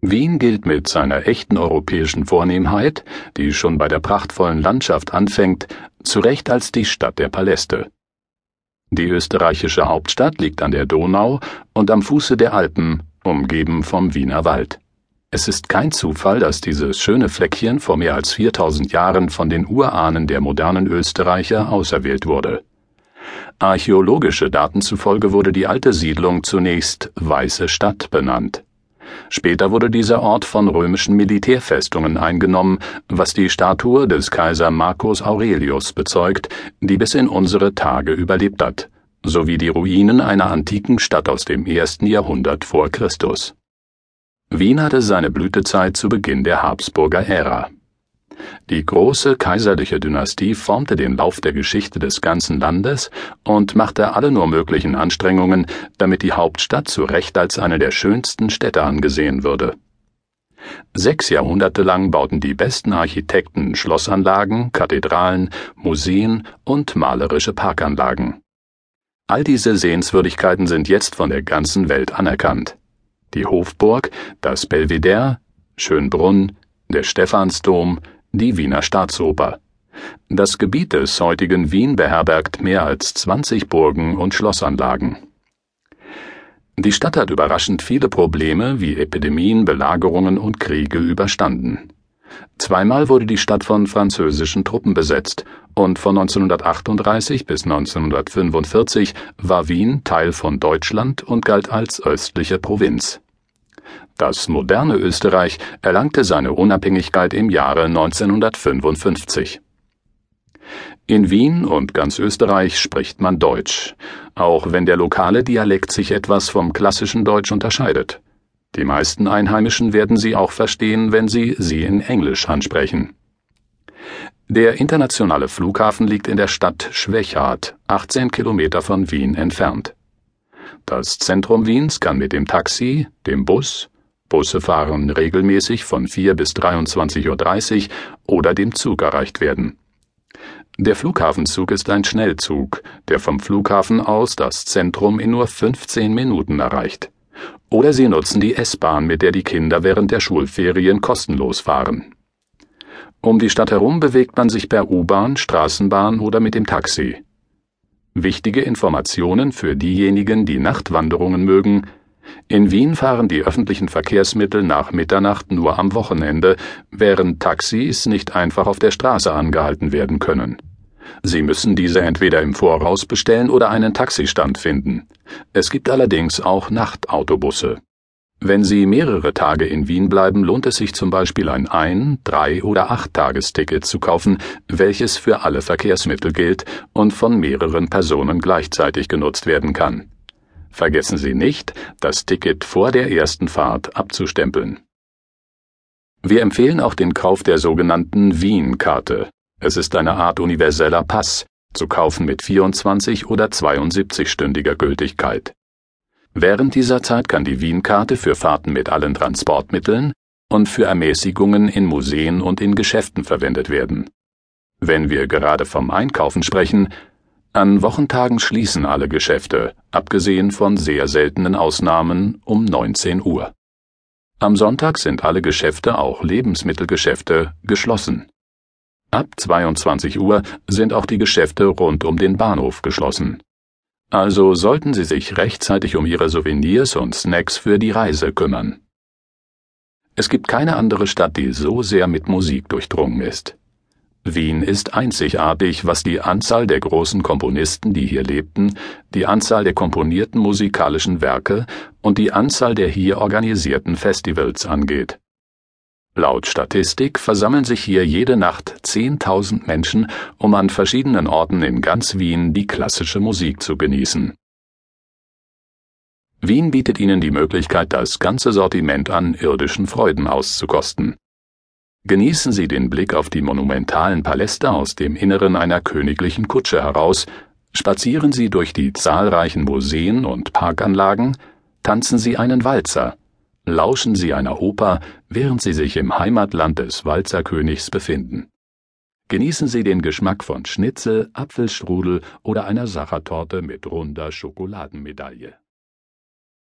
Wien gilt mit seiner echten europäischen Vornehmheit, die schon bei der prachtvollen Landschaft anfängt, zu Recht als die Stadt der Paläste. Die österreichische Hauptstadt liegt an der Donau und am Fuße der Alpen, umgeben vom Wiener Wald. Es ist kein Zufall, dass dieses schöne Fleckchen vor mehr als 4000 Jahren von den Urahnen der modernen Österreicher auserwählt wurde. Archäologische Daten zufolge wurde die alte Siedlung zunächst Weiße Stadt benannt. Später wurde dieser Ort von römischen Militärfestungen eingenommen, was die Statue des Kaiser Marcus Aurelius bezeugt, die bis in unsere Tage überlebt hat, sowie die Ruinen einer antiken Stadt aus dem ersten Jahrhundert vor Christus. Wien hatte seine Blütezeit zu Beginn der Habsburger Ära. Die große kaiserliche Dynastie formte den Lauf der Geschichte des ganzen Landes und machte alle nur möglichen Anstrengungen, damit die Hauptstadt zu Recht als eine der schönsten Städte angesehen würde. Sechs Jahrhunderte lang bauten die besten Architekten Schlossanlagen, Kathedralen, Museen und malerische Parkanlagen. All diese Sehenswürdigkeiten sind jetzt von der ganzen Welt anerkannt. Die Hofburg, das Belvedere, Schönbrunn, der Stephansdom, die Wiener Staatsoper. Das Gebiet des heutigen Wien beherbergt mehr als 20 Burgen und Schlossanlagen. Die Stadt hat überraschend viele Probleme wie Epidemien, Belagerungen und Kriege überstanden. Zweimal wurde die Stadt von französischen Truppen besetzt und von 1938 bis 1945 war Wien Teil von Deutschland und galt als östliche Provinz. Das moderne Österreich erlangte seine Unabhängigkeit im Jahre 1955. In Wien und ganz Österreich spricht man Deutsch, auch wenn der lokale Dialekt sich etwas vom klassischen Deutsch unterscheidet. Die meisten Einheimischen werden sie auch verstehen, wenn sie sie in Englisch ansprechen. Der internationale Flughafen liegt in der Stadt Schwechat, 18 Kilometer von Wien entfernt. Das Zentrum Wiens kann mit dem Taxi, dem Bus Busse fahren regelmäßig von 4 bis 23.30 Uhr oder dem Zug erreicht werden. Der Flughafenzug ist ein Schnellzug, der vom Flughafen aus das Zentrum in nur 15 Minuten erreicht. Oder Sie nutzen die S-Bahn, mit der die Kinder während der Schulferien kostenlos fahren. Um die Stadt herum bewegt man sich per U-Bahn, Straßenbahn oder mit dem Taxi. Wichtige Informationen für diejenigen, die Nachtwanderungen mögen, in Wien fahren die öffentlichen Verkehrsmittel nach Mitternacht nur am Wochenende, während Taxis nicht einfach auf der Straße angehalten werden können. Sie müssen diese entweder im Voraus bestellen oder einen Taxistand finden. Es gibt allerdings auch Nachtautobusse. Wenn Sie mehrere Tage in Wien bleiben, lohnt es sich zum Beispiel ein Ein-, Drei- oder Acht-Tagesticket zu kaufen, welches für alle Verkehrsmittel gilt und von mehreren Personen gleichzeitig genutzt werden kann. Vergessen Sie nicht, das Ticket vor der ersten Fahrt abzustempeln. Wir empfehlen auch den Kauf der sogenannten Wien-Karte. Es ist eine Art universeller Pass, zu kaufen mit 24 oder 72-stündiger Gültigkeit. Während dieser Zeit kann die Wien-Karte für Fahrten mit allen Transportmitteln und für Ermäßigungen in Museen und in Geschäften verwendet werden. Wenn wir gerade vom Einkaufen sprechen, an Wochentagen schließen alle Geschäfte, abgesehen von sehr seltenen Ausnahmen, um 19 Uhr. Am Sonntag sind alle Geschäfte, auch Lebensmittelgeschäfte, geschlossen. Ab 22 Uhr sind auch die Geschäfte rund um den Bahnhof geschlossen. Also sollten Sie sich rechtzeitig um Ihre Souvenirs und Snacks für die Reise kümmern. Es gibt keine andere Stadt, die so sehr mit Musik durchdrungen ist. Wien ist einzigartig, was die Anzahl der großen Komponisten, die hier lebten, die Anzahl der komponierten musikalischen Werke und die Anzahl der hier organisierten Festivals angeht. Laut Statistik versammeln sich hier jede Nacht 10.000 Menschen, um an verschiedenen Orten in ganz Wien die klassische Musik zu genießen. Wien bietet Ihnen die Möglichkeit, das ganze Sortiment an irdischen Freuden auszukosten. Genießen Sie den Blick auf die monumentalen Paläste aus dem Inneren einer königlichen Kutsche heraus, spazieren Sie durch die zahlreichen Museen und Parkanlagen, tanzen Sie einen Walzer, lauschen Sie einer Oper, während Sie sich im Heimatland des Walzerkönigs befinden. Genießen Sie den Geschmack von Schnitzel, Apfelstrudel oder einer Sachertorte mit runder Schokoladenmedaille.